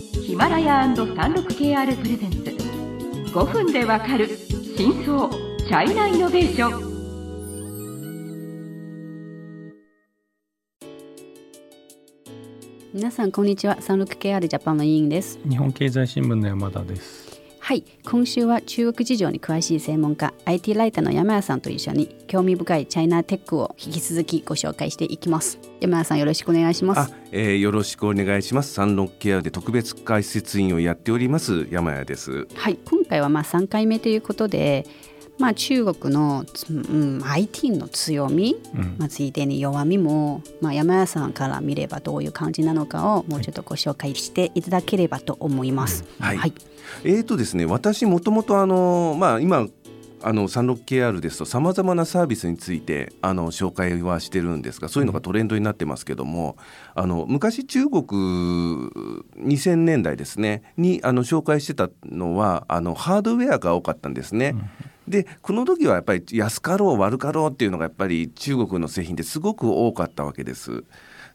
ヒマラヤ &36KR プレゼンツ。5分でわかる真相チャイナイノベーション。皆さんこんにちは。36KR ジャパンの委員です。日本経済新聞の山田ですはい。今週は中国事情に詳しい専門家 IT ライターの山谷さんと一緒に興味深いチャイナテックを引き続きご紹介していきます。山谷さんよろしくお願いします。えー、よろしくお願いします。三六ケアで特別解説員をやっております山谷です。はい。今回はまあ3回目ということでまあ、中国の、うん、IT の強み、うん、まあ、ついでに弱みも、まあ、山谷さんから見ればどういう感じなのかをもうちょっとご紹介していただければと思います。うん、はい、はい、えーとですね、私もともとあの、まあ、今あの 36KR ですとさまざまなサービスについてあの紹介はしてるんですがそういうのがトレンドになってますけども、あの昔中国2000年代ですねにあの紹介してたのはあのハードウェアが多かったんですね。でこの時はやっぱり安かろう悪かろうっていうのがやっぱり中国の製品ですごく多かったわけです。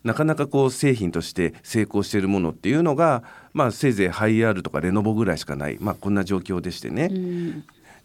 なかなかこう製品として成功しているものっていうのが、まあ、せいぜいハイアールとかレノボぐらいしかない、まあ、こんな状況でしてね。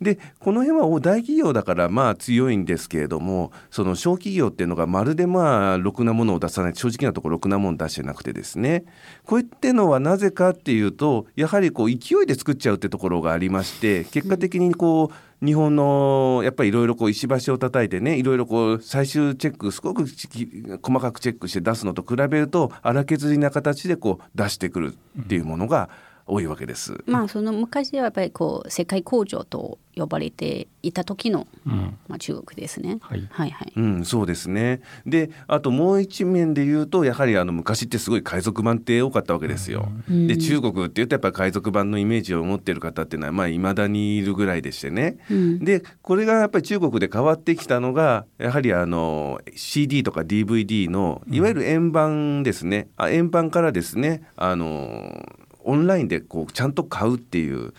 でこの辺は大企業だからまあ強いんですけれどもその小企業っていうのがまるでまあろくなものを出さない正直なところろくなもの出してなくてですね。こういったのはなぜかっていうとやはりこう勢いで作っちゃうってところがありまして結果的にこう、日本のやっぱりいろいろ石橋を叩いてねいろいろこう最終チェックすごく細かくチェックして出すのと比べると荒削りな形でこう出してくるっていうものが多いわけです。まあその昔はやっぱりこう世界工場と呼ばれていた時の、うん、まあ、中国ですね。はい、はいはいうん、そうですねであともう一面で言うとやはりあの昔ってすごい海賊版って多かったわけですよ。うん、で中国っていうとやっぱり海賊版のイメージを持ってる方っていうのはまあ未だにいるぐらいでしてね。うん、でこれがやっぱり中国で変わってきたのがやはりあの CD とか DVD のいわゆる円盤ですね、あ円盤からですねあのオンラインでこうちゃんと買うっていう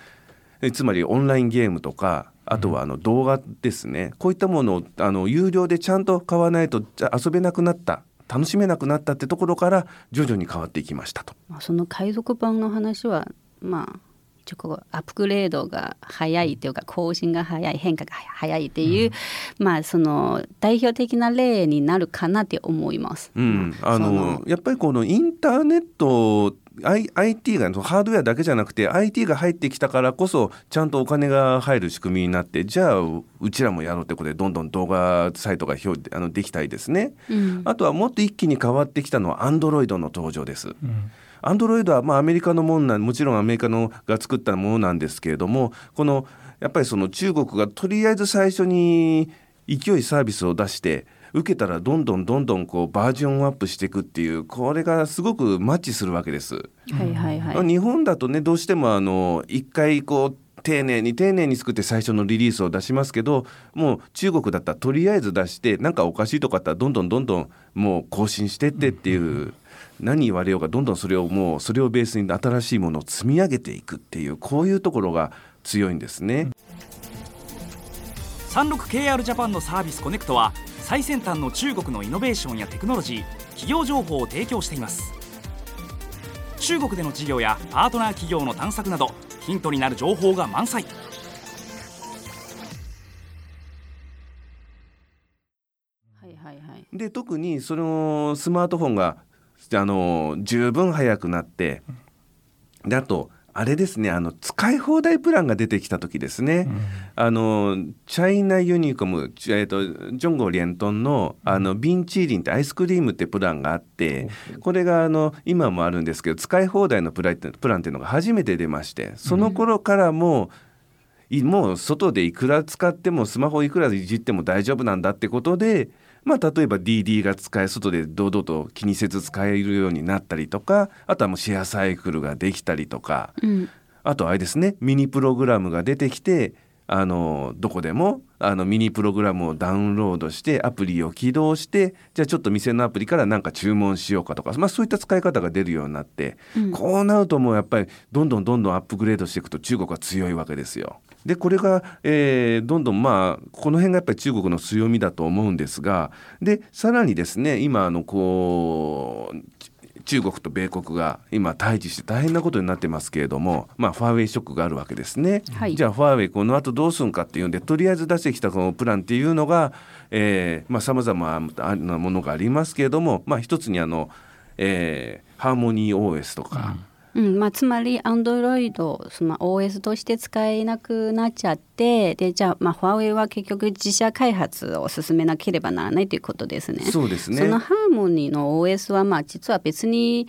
つまりオンラインゲームとかあとはあの動画ですね、こういったものをあの有料でちゃんと買わないと遊べなくなった楽しめなくなったってところから徐々に変わっていきましたと。その海賊版の話はまあ一応アップグレードが早いというか更新が早い変化が早いっていう、うん、まあその代表的な例になるかなって思います。うん、あのやっぱりこのインターネット IT がハードウェアだけじゃなくて IT が入ってきたからこそちゃんとお金が入る仕組みになってじゃあうちらもやろうってことでどんどん動画サイトが表あのできたいですね、うん、あとはもっと一気に変わってきたのは Android の登場です。うん。アンドロイドはまあアメリカのものなもちろんアメリカのが作ったものなんですけれどもこのやっぱりその中国がとりあえず最初に勢いサービスを出して受けたらどんどんどんどんこうバージョンアップしていくっていうこれがすごくマッチするわけです。はいはいはい、日本だとねどうしてもあの一回こう丁寧に丁寧に作って最初のリリースを出しますけどもう中国だったらとりあえず出してなんかおかしいとかあったらどんどんどんどんもう更新してってっていう。何言われようがどんどんそれをもうそれをベースに新しいものを積み上げていくっていうこういうところが強いんですね。36KR ジャパンのサービスコネクトは最先端の中国のイノベーションやテクノロジー企業情報を提供しています。中国での事業やパートナー企業の探索などヒントになる情報が満載。で特にそのスマートフォンがあの十分速くなってであとあれですねあの使い放題プランが出てきた時ですね、うん、あのチャイナユニコム、えーと、ジョンゴリエントンのあのビンチーリンってアイスクリームってプランがあってこれがあの今もあるんですけど使い放題のプランプランっていうのが初めて出ましてその頃からもう、もう外でいくら使ってもスマホいくらいじっても大丈夫なんだってことでまあ、例えば DD が使え外で堂々と気にせず使えるようになったりとかあとはもうシェアサイクルができたりとか、うん、あとあれですねミニプログラムが出てきてあのどこでもあのミニプログラムをダウンロードしてアプリを起動してじゃあちょっと店のアプリから何か注文しようかとか、まあ、そういった使い方が出るようになって、うん、こうなるともうやっぱりどんどんどんどんアップグレードしていくと中国は強いわけですよ。でこれが、えー、どんどんまあこの辺がやっぱり中国の強みだと思うんですがでさらにですね今あのこう中国と米国が今対峙して大変なことになってますけれども、まあ、ファーウェイショックがあるわけですね。はい、じゃあファーウェイこの後どうするんかっていうんでとりあえず出してきたこのプランっていうのがさまざ、まなものがありますけれども、まあ、一つにあの、えー、ハーモニー OS とか。うんうんまあ、つまり Android、まあ、OS として使えなくなっちゃってでじゃあ、まあ、ファーウェイは結局自社開発を進めなければならないということですね。そうですねそのハーモニーの OS は、まあ、実は別に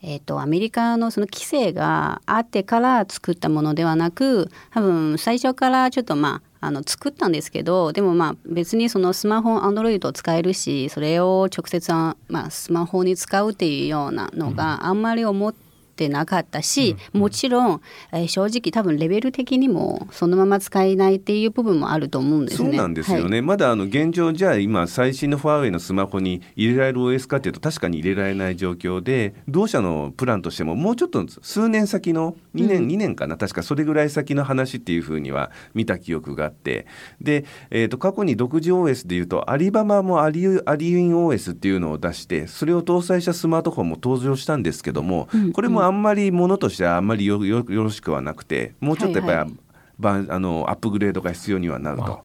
えーと、アメリカのその規制があってから作ったものではなく多分最初からちょっとまああの作ったんですけどでもまあ別にそのスマホアンドロイドを使えるしそれを直接、まあ、スマホに使うっていうようなのがあんまり思ってってなかったし、もちろん、えー、正直多分レベル的にもそのまま使えないっていう部分もあると思うんですね。そうなんですよね、はい、まだあの現状じゃあ今最新のファーウェイのスマホに入れられる OS かっていうと確かに入れられない状況で同社のプランとしてももうちょっと数年先の2年、うん、2年かな。確かそれぐらい先の話っていうふうには見た記憶があって。で、えー、と過去に独自 OS でいうとアリババもアリアリウィン OS っていうのを出してそれを搭載したスマートフォンも登場したんですけども、うん、これもあんまりものとしてはあんまりよよろしくはなくてもうちょっとやっぱり、はいはい、あのアップグレードが必要にはなると。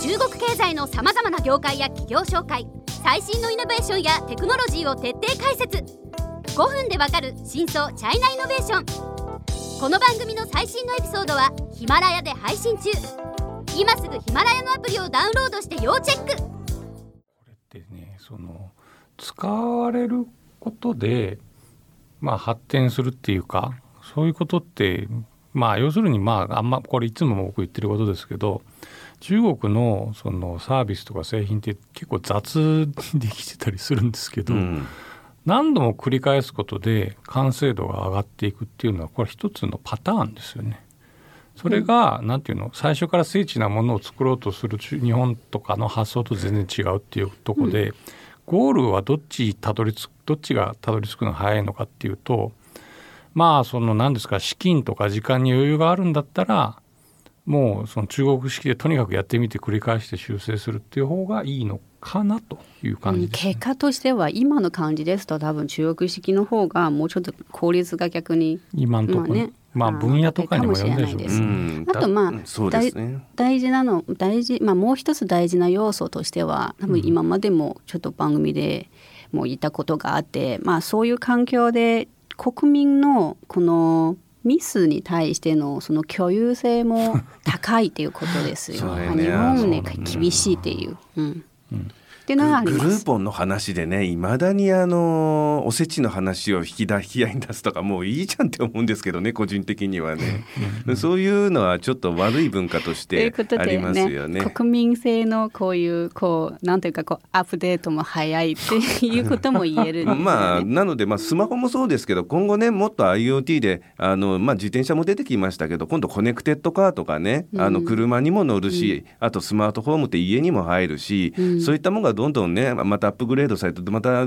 中国経済のさまざまな業界や企業紹介最新のイノベーションやテクノロジーを徹底解説5分でわかる真相チャイナイノベーション。この番組の最新のエピソードはヒマラヤで配信中。今すぐヒマラヤのアプリをダウンロードして要チェック。これってねその使われることで、まあ、発展するっていうかそういうことってまあ要するにまああんまこれいつも僕言ってることですけど中国のそのサービスとか製品って結構雑にできてたりするんですけど、うん、何度も繰り返すことで完成度が上がっていくっていうのはこれ一つのパターンですよね。それが何、うん、ていうの？最初から精緻なものを作ろうとする日本とかの発想と全然違うっていうとこで、うん、ゴールはどっちたどり着どっちがたどり着くのが早いのかっていうとまあその何ですか？資金とか時間に余裕があるんだったらもうその中国式でとにかくやってみて繰り返して修正するっていう方がいいのかなという感じです、ね、結果としては今の感じですと多分中国式の方がもうちょっと効率が逆に今のところ、まあね、まあ分野とかにもよるでしょう、ね、うん、あとまあ、ね、大事なの大事、まあ、もう一つ大事な要素としては多分今までもちょっと番組でもいたことがあって、まあ、そういう環境で国民のこのミスに対してのその共有性も高いということですよ。ね、日本ね厳しいっていう。うんうんっていうのがあります。グルーポンの話でねいまだにあのおせちの話を引き出引き合いに出すとかもういいじゃんって思うんですけどね個人的にはね。そういうのはちょっと悪い文化としてありますよね。ね国民性のこういうこうなんていうかこうアップデートも早いっていうことも言える、ね、まあなのでまあスマホもそうですけど今後ねもっと IoT であの、まあ、自転車も出てきましたけど今度コネクテッドカーとかねあの車にも乗るし、うん、あとスマートフォームって家にも入るし、うん、そういったものがどんどんねまたアップグレードされてまた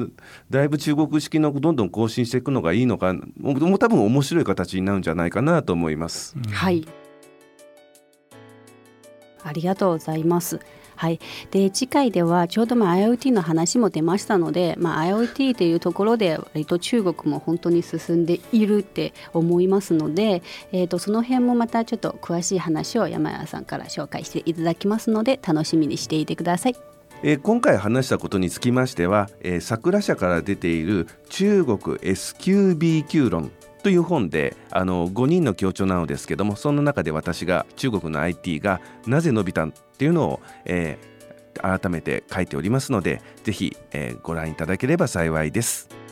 だいぶ中国式のどんどん更新していくのがいいのかもう多分面白い形になるんじゃないかなと思います。はいありがとうございます。はい、で次回ではちょうどまあ IoT の話も出ましたので、まあ、IoT というところで割と中国も本当に進んでいるって思いますので、えー、とその辺もまたちょっと詳しい話を山谷さんから紹介していただきますので楽しみにしていてください。えー、今回話したことにつきましては、えー、桜社から出ている中国 SQBQ 論という本であの5人の協調なのですけどもその中で私が中国の IT がなぜ伸びたっていうのを、えー、改めて書いておりますので是非、えー、ご覧いただければ幸いです。